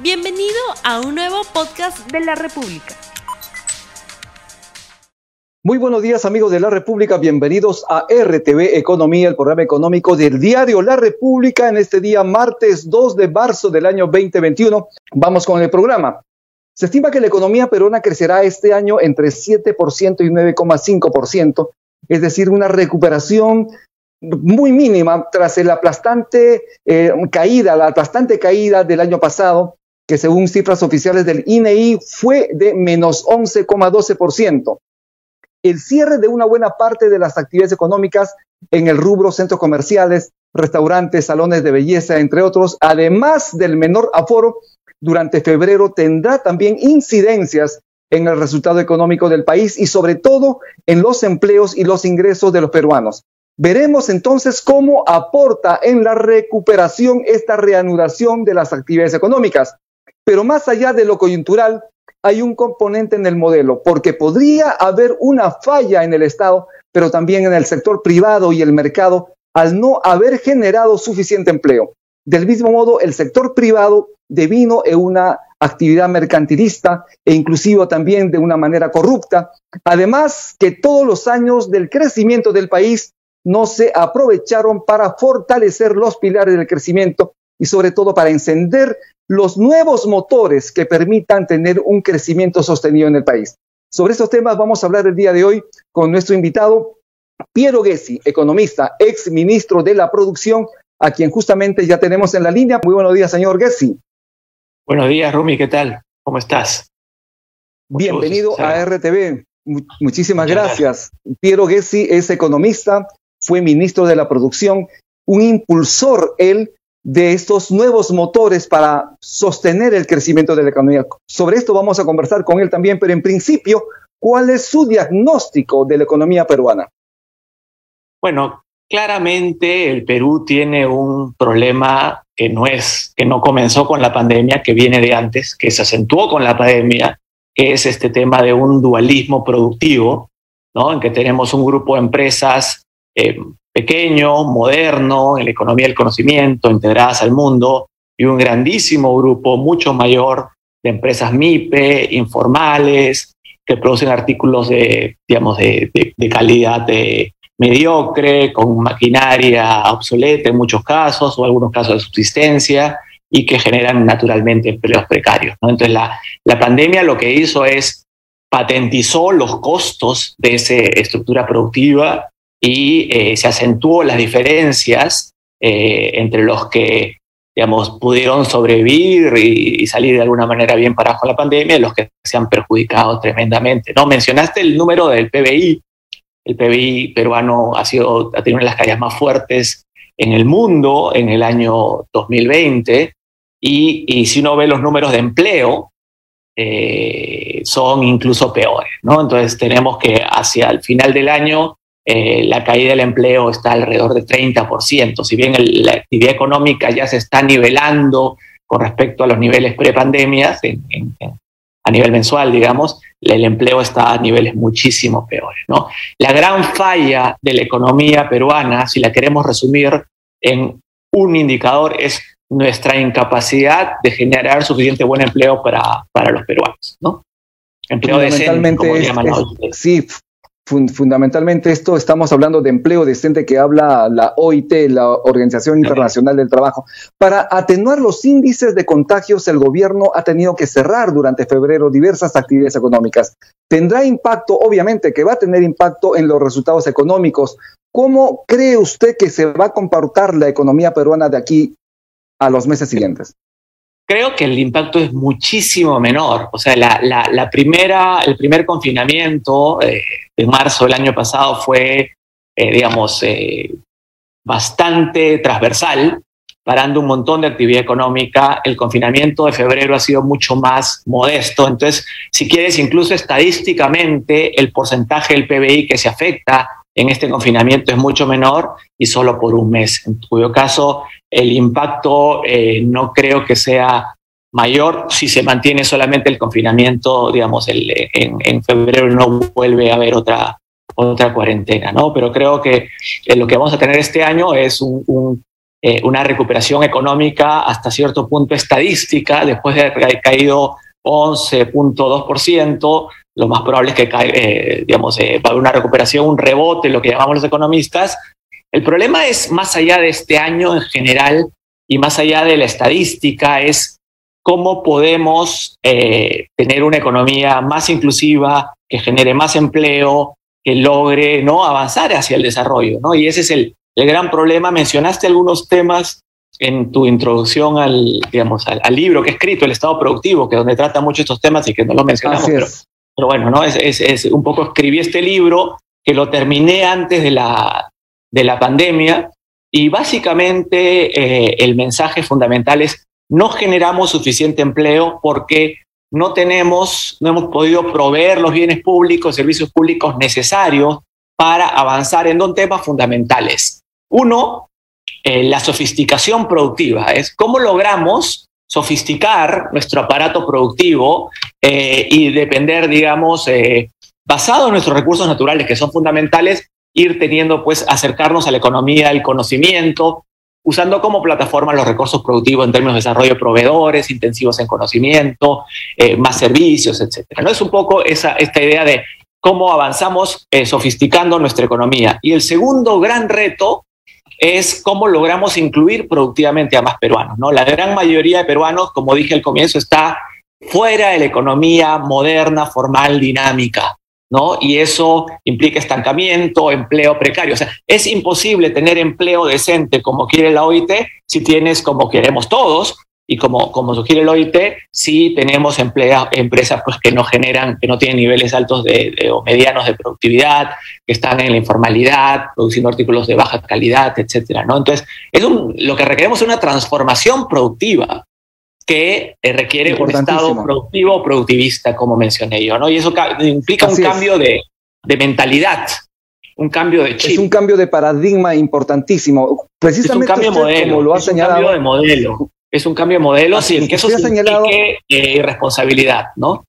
Bienvenido a un nuevo podcast de la República. Muy buenos días amigos de la República, bienvenidos a RTV Economía, el programa económico del diario La República en este día martes 2 de marzo del año 2021. Vamos con el programa. Se estima que la economía peruana crecerá este año entre 7% y 9,5%, es decir, una recuperación muy mínima tras la aplastante eh, caída, la aplastante caída del año pasado, que según cifras oficiales del INEI fue de menos 11,12% el cierre de una buena parte de las actividades económicas en el rubro centros comerciales, restaurantes, salones de belleza, entre otros, además del menor aforo, durante febrero tendrá también incidencias en el resultado económico del país y sobre todo en los empleos y los ingresos de los peruanos. Veremos entonces cómo aporta en la recuperación esta reanudación de las actividades económicas. Pero más allá de lo coyuntural, hay un componente en el modelo, porque podría haber una falla en el Estado, pero también en el sector privado y el mercado al no haber generado suficiente empleo. Del mismo modo, el sector privado devino en una actividad mercantilista e inclusive también de una manera corrupta. Además, que todos los años del crecimiento del país no se aprovecharon para fortalecer los pilares del crecimiento y sobre todo para encender los nuevos motores que permitan tener un crecimiento sostenido en el país. Sobre estos temas vamos a hablar el día de hoy con nuestro invitado, Piero Gessi, economista, ex ministro de la producción, a quien justamente ya tenemos en la línea. Muy buenos días, señor Gessi. Buenos días, Rumi, ¿qué tal? ¿Cómo estás? Bienvenido a RTV. Muchísimas gracias. Piero Gessi es economista, fue ministro de la producción, un impulsor, él, de estos nuevos motores para sostener el crecimiento de la economía. Sobre esto vamos a conversar con él también, pero en principio, ¿cuál es su diagnóstico de la economía peruana? Bueno, claramente el Perú tiene un problema que no es, que no comenzó con la pandemia, que viene de antes, que se acentuó con la pandemia, que es este tema de un dualismo productivo, ¿no? En que tenemos un grupo de empresas eh, pequeño, moderno, en la economía del conocimiento, integradas al mundo, y un grandísimo grupo, mucho mayor, de empresas MIPE, informales, que producen artículos de, digamos, de, calidad de mediocre, con maquinaria obsoleta en muchos casos, o algunos casos de subsistencia, y que generan naturalmente empleos precarios. Entonces, la, la pandemia lo que hizo es patentizó los costos de esa estructura productiva y eh, se acentuó las diferencias eh, entre los que digamos, pudieron sobrevivir y, salir de alguna manera bien parados con la pandemia y los que se han perjudicado tremendamente. ¿no? Mencionaste el número del PBI. El PBI peruano ha, sido, ha tenido una de las caídas más fuertes en el mundo en el año 2020 y, y si uno ve los números de empleo, eh, son incluso peores. ¿no? Entonces tenemos que hacia el final del año eh, la caída del empleo está alrededor de 30%. Si bien la actividad económica ya se está nivelando con respecto a los niveles prepandemias, a nivel mensual, digamos, el empleo está a niveles muchísimo peores. ¿no? La gran falla de la economía peruana, si la queremos resumir en un indicador, es nuestra incapacidad de generar suficiente buen empleo para, para los peruanos. ¿no? Empleo decente, como Sí, fundamentalmente esto estamos hablando de empleo decente que habla la OIT, la Organización Internacional del Trabajo. Para atenuar los índices de contagios, el gobierno ha tenido que cerrar durante febrero diversas actividades económicas. Tendrá impacto, obviamente, que va a tener impacto en los resultados económicos. ¿Cómo cree usted que se va a comportar la economía peruana de aquí a los meses siguientes? Creo que el impacto es muchísimo menor. O sea, la, primera, el primer confinamiento eh, de marzo del año pasado fue, eh, digamos, eh, bastante transversal, parando un montón de actividad económica. El confinamiento de febrero ha sido mucho más modesto. Entonces, si quieres, incluso estadísticamente, el porcentaje del PBI que se afecta en este confinamiento es mucho menor y solo por un mes, en cuyo caso el impacto eh, no creo que sea mayor si se mantiene solamente el confinamiento, digamos, el, en, febrero no vuelve a haber otra, otra cuarentena, ¿no? Pero creo que eh, lo que vamos a tener este año es un, una recuperación económica hasta cierto punto estadística, después de haber caído 11.2%, lo más probable es que eh, digamos, eh, va a haber una recuperación, un rebote, lo que llamamos los economistas. El problema es más allá de este año en general y más allá de la estadística, es cómo podemos eh, tener una economía más inclusiva, que genere más empleo, que logre ¿no? avanzar hacia el desarrollo. ¿no? Y ese es el, el gran problema. Mencionaste algunos temas en tu introducción al, digamos, al, libro que he escrito, El Estado Productivo, que es donde trata mucho estos temas y que no lo mencionamos, pero, pero, bueno, ¿no? Es, es, es, un poco escribí este libro que lo terminé antes de la, de la pandemia y básicamente eh, el mensaje fundamental es no generamos suficiente empleo porque no tenemos, no hemos podido proveer los bienes públicos, servicios públicos necesarios para avanzar en dos temas fundamentales. Uno, eh, la sofisticación productiva, es cómo logramos sofisticar nuestro aparato productivo eh, y depender, digamos, basado en nuestros recursos naturales que son fundamentales, ir teniendo, pues, acercarnos a la economía del conocimiento, usando como plataforma los recursos productivos en términos de desarrollo de proveedores intensivos en conocimiento, más servicios, etcétera. ¿no? Es un poco esa, esta idea de cómo avanzamos sofisticando nuestra economía. Y el segundo gran reto es cómo logramos incluir productivamente a más peruanos. ¿no? La gran mayoría de peruanos, como dije al comienzo, está fuera de la economía moderna, formal, dinámica. ¿No? Y eso implica estancamiento, empleo precario. O sea, es imposible tener empleo decente como quiere la OIT si tienes como queremos todos, y como, como sugiere el OIT, sí tenemos emplea, empresas pues, que no generan, que no tienen niveles altos de, o medianos de productividad, que están en la informalidad, produciendo artículos de baja calidad, etcétera, ¿no? Entonces, es lo que requeremos es una transformación productiva que eh, requiere un estado productivo productivista, como mencioné yo, ¿no? Y eso implica un cambio de, de mentalidad, un cambio de chip. Es un cambio de paradigma importantísimo. Precisamente es un cambio de modelo, como lo ha señalado. Un cambio de modelo es un cambio de modelo sin que eso ha señalado, irresponsabilidad, ¿no?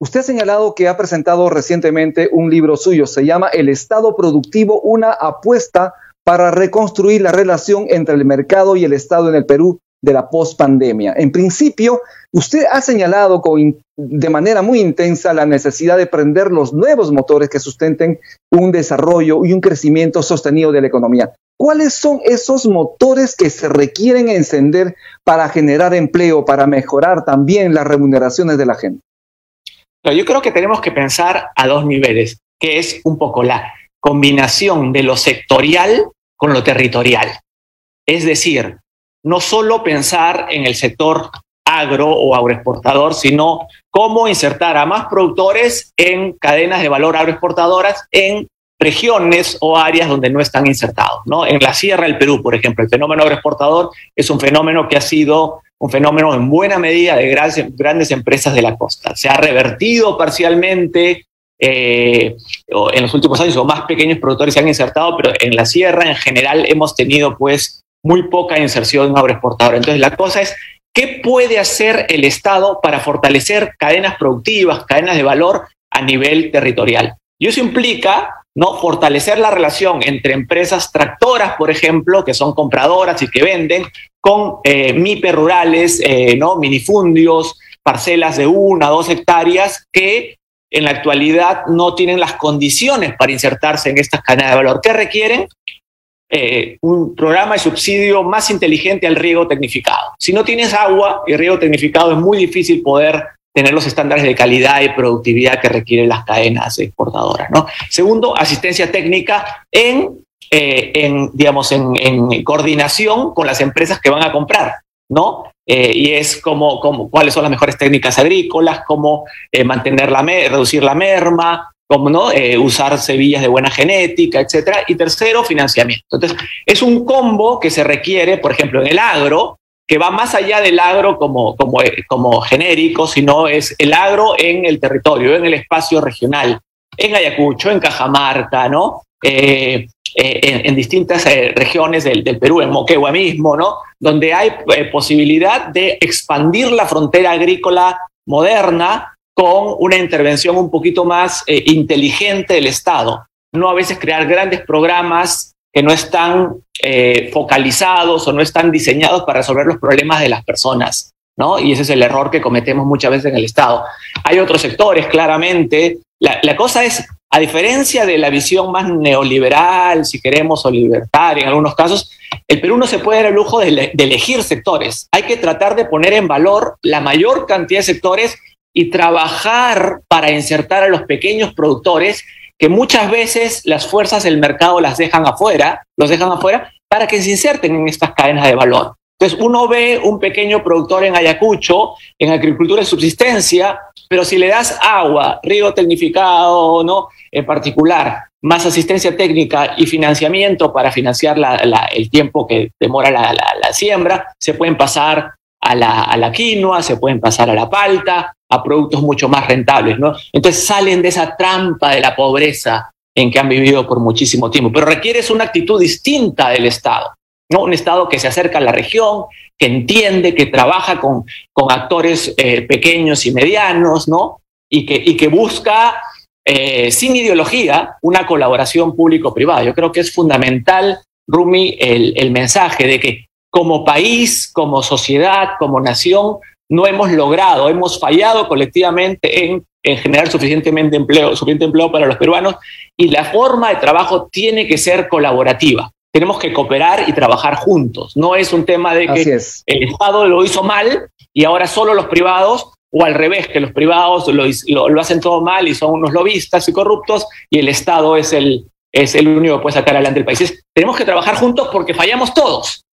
Usted ha señalado que ha presentado recientemente un libro suyo, se llama El Estado Productivo, una apuesta para reconstruir la relación entre el mercado y el Estado en el Perú de la pospandemia. En principio, usted ha señalado de manera muy intensa la necesidad de prender los nuevos motores que sustenten un desarrollo y un crecimiento sostenido de la economía. ¿Cuáles son esos motores que se requieren encender para generar empleo, para mejorar también las remuneraciones de la gente? Yo creo que tenemos que pensar a dos niveles, que es un poco la combinación de lo sectorial con lo territorial. Es decir, no solo pensar en el sector agro o agroexportador, sino cómo insertar a más productores en cadenas de valor agroexportadoras en regiones o áreas donde no están insertados. ¿no? En la Sierra del Perú, por ejemplo, el fenómeno agroexportador es un fenómeno que ha sido un fenómeno en buena medida de grandes, grandes empresas de la costa. Se ha revertido parcialmente eh, en los últimos años, o más pequeños productores se han insertado, pero en la sierra en general hemos tenido pues muy poca inserción en agroexportador. Entonces la cosa es, ¿qué puede hacer el Estado para fortalecer cadenas productivas, cadenas de valor a nivel territorial? Y eso implica ¿no? Fortalecer la relación entre empresas tractoras, por ejemplo, que son compradoras y que venden, con eh, MIPE rurales, eh, ¿no? Minifundios, parcelas de una, dos hectáreas que en la actualidad no tienen las condiciones para insertarse en estas cadenas de valor. ¿Qué requieren? Eh, un programa de subsidio más inteligente al riego tecnificado. Si no tienes agua y riego tecnificado es muy difícil poder tener los estándares de calidad y productividad que requieren las cadenas exportadoras. ¿no? Segundo, asistencia técnica en, eh, digamos, en, coordinación con las empresas que van a comprar. ¿no? Eh, y es como, como, cuáles son las mejores técnicas agrícolas, cómo mantener la reducir la merma, cómo no usar semillas de buena genética, etcétera. Y tercero, financiamiento. Entonces, es un combo que se requiere, por ejemplo, en el agro, que va más allá del agro como, como, como genérico, sino es el agro en el territorio, en el espacio regional, en Ayacucho, en Cajamarca, ¿no? Eh, eh, en, distintas eh, regiones del, Perú, en Moquegua mismo, ¿no? Donde hay posibilidad de expandir la frontera agrícola moderna con una intervención un poquito más inteligente del Estado. No a veces crear grandes programas que no están eh, focalizados o no están diseñados para resolver los problemas de las personas. ¿no? Y ese es el error que cometemos muchas veces en el Estado. Hay otros sectores, claramente. La, la cosa es, a diferencia de la visión más neoliberal, si queremos, o libertaria en algunos casos, el Perú no se puede dar el lujo de, de elegir sectores. Hay que tratar de poner en valor la mayor cantidad de sectores y trabajar para insertar a los pequeños productores que muchas veces las fuerzas del mercado las dejan afuera, los dejan afuera para que se inserten en estas cadenas de valor. Entonces uno ve un pequeño productor en Ayacucho, en agricultura de subsistencia, pero si le das agua, río tecnificado, ¿no? En particular, más asistencia técnica y financiamiento para financiar el tiempo que demora la, siembra, se pueden pasar a la, a la quinoa, se pueden pasar a la palta, a productos mucho más rentables, ¿no? Entonces salen de esa trampa de la pobreza en que han vivido por muchísimo tiempo, pero requiere una actitud distinta del Estado, ¿no? Un Estado que se acerca a la región, que entiende, que trabaja con, con actores eh, pequeños y medianos, ¿no? Y que, y que busca, eh, sin ideología, una colaboración público-privada. Yo creo que es fundamental, Rumi, el, el mensaje de que como país, como sociedad, como nación, no hemos logrado, hemos fallado colectivamente en, generar suficientemente empleo, suficiente empleo para los peruanos y la forma de trabajo tiene que ser colaborativa. Tenemos que cooperar y trabajar juntos. No es un tema de que el Estado lo hizo mal y ahora solo los privados, o al revés, que los privados lo, lo, hacen todo mal y son unos lobistas y corruptos y el Estado es el, es el único que puede sacar adelante el país. tenemos que trabajar juntos porque fallamos todos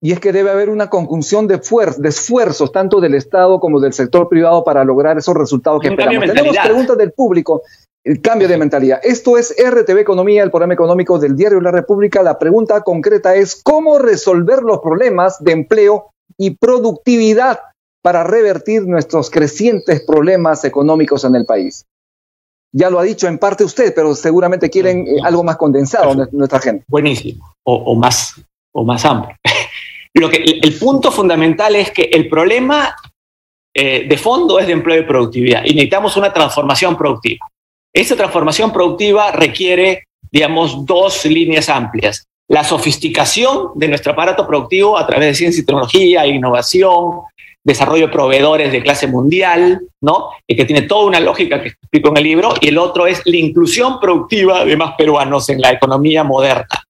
y es que debe haber una conjunción de, de, esfuerzos tanto del Estado como del sector privado para lograr esos resultados que esperamos. Tenemos preguntas del público. El cambio de mentalidad. Esto es RTV Economía, el programa económico del diario La República. La pregunta concreta es cómo resolver los problemas de empleo y productividad para revertir nuestros crecientes problemas económicos en el país. Ya lo ha dicho en parte usted, pero seguramente quieren eh, algo más condensado nuestra gente. Buenísimo, o, más, o más amplio. Lo que, el punto fundamental es que el problema eh, de fondo es de empleo y productividad y necesitamos una transformación productiva. Esa transformación productiva requiere, digamos, dos líneas amplias. La sofisticación de nuestro aparato productivo a través de ciencia y tecnología, innovación, desarrollo de proveedores de clase mundial, ¿no? Y que tiene toda una lógica que explico en el libro, y el otro es la inclusión productiva de más peruanos en la economía moderna.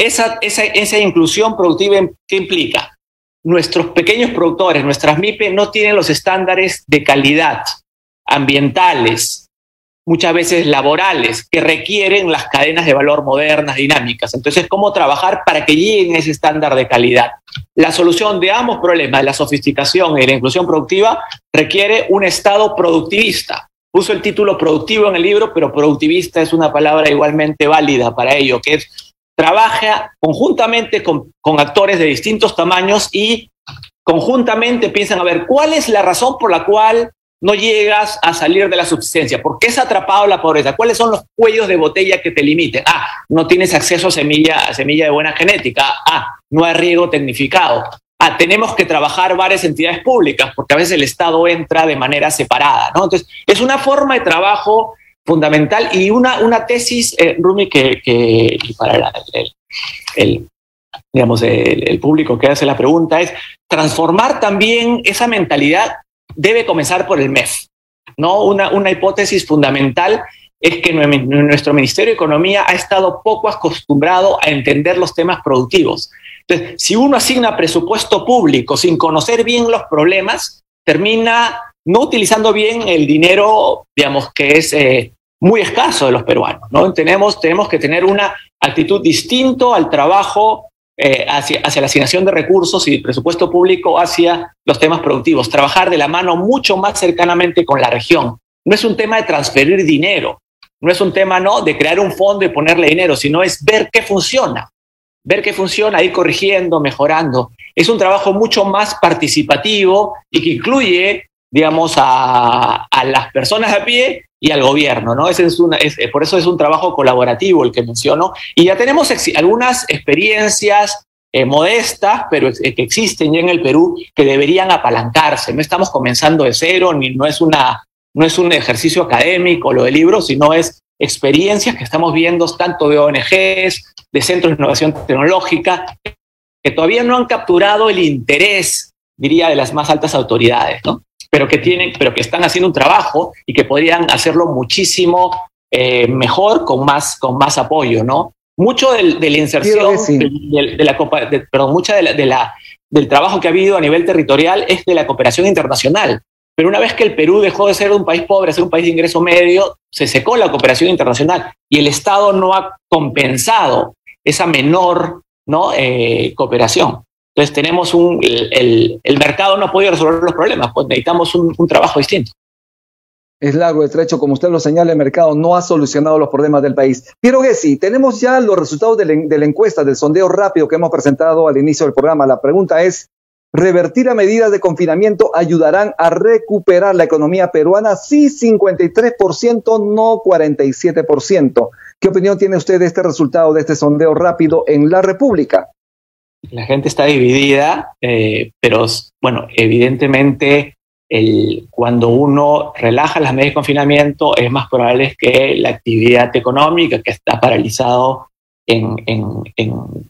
Esa, esa, inclusión productiva, ¿qué implica? Nuestros pequeños productores, nuestras MIPE, no tienen los estándares de calidad ambientales, muchas veces laborales, que requieren las cadenas de valor modernas, dinámicas. Entonces, ¿cómo trabajar para que lleguen a ese estándar de calidad? La solución de ambos problemas, la sofisticación y la inclusión productiva, requiere un Estado productivista. Puso el título productivo en el libro, pero productivista es una palabra igualmente válida para ello, que es trabaja conjuntamente con, actores de distintos tamaños y conjuntamente piensan a ver cuál es la razón por la cual no llegas a salir de la subsistencia. ¿Por qué es atrapado la pobreza? ¿Cuáles son los cuellos de botella que te limiten? Ah, no tienes acceso a semilla, a semilla de buena genética. Ah, no hay riego tecnificado. Ah, tenemos que trabajar varias entidades públicas porque a veces el Estado entra de manera separada. ¿no? Entonces, es una forma de trabajo fundamental y una, una tesis, eh, Rumi, que, que para el, digamos, el, público que hace la pregunta es transformar también esa mentalidad debe comenzar por el MEF. ¿no? Una, una hipótesis fundamental es que nuestro Ministerio de Economía ha estado poco acostumbrado a entender los temas productivos. Entonces, si uno asigna presupuesto público sin conocer bien los problemas, termina no utilizando bien el dinero, digamos, que es eh, muy escaso de los peruanos. ¿no? Tenemos, tenemos que tener una actitud distinto al trabajo eh, hacia, hacia la asignación de recursos y presupuesto público hacia los temas productivos, trabajar de la mano mucho más cercanamente con la región. No es un tema de transferir dinero, no es un tema no de crear un fondo y ponerle dinero, sino es ver qué funciona, ver qué funciona, ir corrigiendo, mejorando. Es un trabajo mucho más participativo y que incluye digamos, a, las personas a pie y al gobierno, ¿no? Ese es una, es, por eso es un trabajo colaborativo el que menciono. Y ya tenemos algunas experiencias eh, modestas, pero eh, que existen ya en el Perú, que deberían apalancarse. No estamos comenzando de cero, ni no es, una, no es un ejercicio académico lo del libro, sino es experiencias que estamos viendo tanto de ONGs de centros de innovación tecnológica, que todavía no han capturado el interés, diría, de las más altas autoridades, ¿no? Pero que tienen, pero que están haciendo un trabajo y que podrían hacerlo muchísimo eh, mejor con más, con más apoyo, ¿no? Mucho de la inserción, de, la, perdón, mucha de la, del trabajo que ha habido a nivel territorial es de la cooperación internacional. Pero una vez que el Perú dejó de ser un país pobre a ser un país de ingreso medio, se secó la cooperación internacional y el Estado no ha compensado esa menor ¿no? Eh, cooperación. Entonces tenemos un, el, mercado no ha podido resolver los problemas, pues necesitamos un, trabajo distinto. Es largo el trecho, como usted lo señala, el mercado no ha solucionado los problemas del país. Piero Gessi, tenemos ya los resultados de la, encuesta, del sondeo rápido que hemos presentado al inicio del programa. La pregunta es, revertir a medidas de confinamiento ayudarán a recuperar la economía peruana? Sí, 53%, no 47%. ¿Qué opinión tiene usted de este resultado, de este sondeo rápido en la República? La gente está dividida, eh, pero bueno, evidentemente cuando uno relaja las medidas de confinamiento es más probable que la actividad económica que está paralizado en,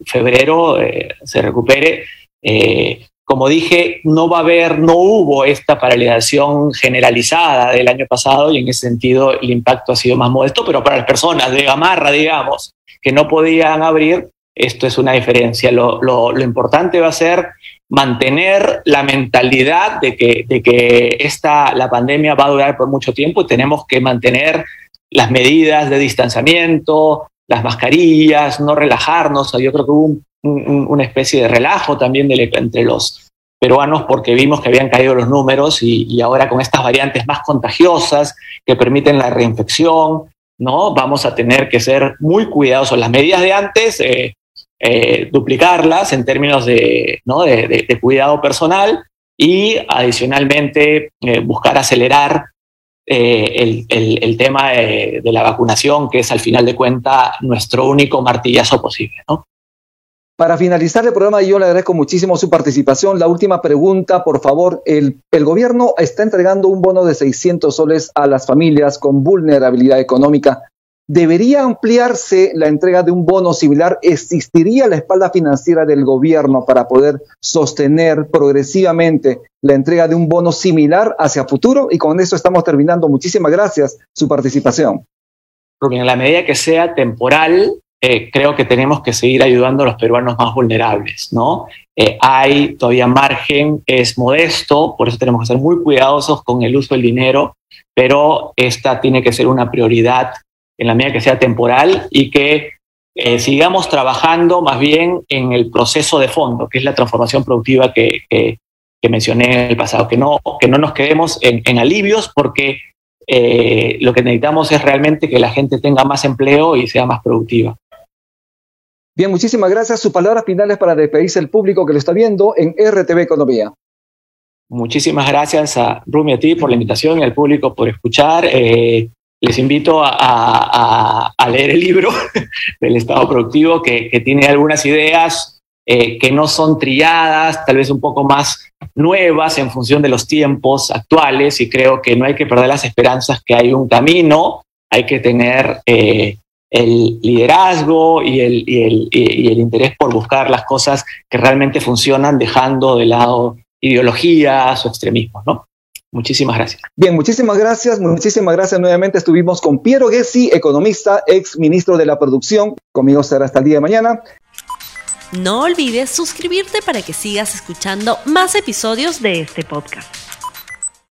febrero eh, se recupere. Eh, como dije, no va a haber, no hubo esta paralización generalizada del año pasado y en ese sentido el impacto ha sido más modesto, pero para las personas de gamarra, digamos, que no podían abrir, esto es una diferencia. Lo, importante va a ser mantener la mentalidad de que, de que esta, la pandemia va a durar por mucho tiempo y tenemos que mantener las medidas de distanciamiento, las mascarillas, no relajarnos. Yo creo que hubo un una especie de relajo también entre los peruanos porque vimos que habían caído los números y, ahora con estas variantes más contagiosas que permiten la reinfección, ¿no? Vamos a tener que ser muy cuidadosos. Las medidas de antes, eh, eh, duplicarlas en términos de, cuidado personal y adicionalmente eh, buscar acelerar el, el, tema de, la vacunación, que es al final de cuentas nuestro único martillazo posible. Para finalizar el programa, yo le agradezco muchísimo su participación. La última pregunta, por favor. El, el, gobierno está entregando un bono de 600 soles a las familias con vulnerabilidad económica. ¿Debería ampliarse la entrega de un bono similar? ¿Existiría la espalda financiera del gobierno para poder sostener progresivamente la entrega de un bono similar hacia futuro? Y con eso estamos terminando. Muchísimas gracias su participación. en la medida que sea temporal, eh, creo que tenemos que seguir ayudando a los peruanos más vulnerables, ¿no? Eh, hay todavía margen, es modesto, por eso tenemos que ser muy cuidadosos con el uso del dinero, pero esta tiene que ser una prioridad en la medida que sea temporal y que eh, sigamos trabajando más bien en el proceso de fondo, que es la transformación productiva que, que, mencioné en el pasado, que no, que no nos quedemos en, en alivios porque lo que necesitamos es realmente que la gente tenga más empleo y sea más productiva. Bien, muchísimas gracias. Sus palabras finales para despedirse el público que lo está viendo en RTV Economía. Muchísimas gracias a Rumi a ti por la invitación y al público por escuchar. Eh, les invito a, leer el libro del Estado Productivo que, tiene algunas ideas eh, que no son trilladas, tal vez un poco más nuevas en función de los tiempos actuales y creo que no hay que perder las esperanzas que hay un camino, hay que tener eh, el liderazgo y el, y el, y el interés por buscar las cosas que realmente funcionan, dejando de lado ideologías o extremismos, ¿no? Muchísimas gracias. Bien, muchísimas gracias, muchísimas gracias. Nuevamente estuvimos con Piero Gessi, economista, ex ministro de la producción. Conmigo será hasta el día de mañana. No olvides suscribirte para que sigas escuchando más episodios de este podcast.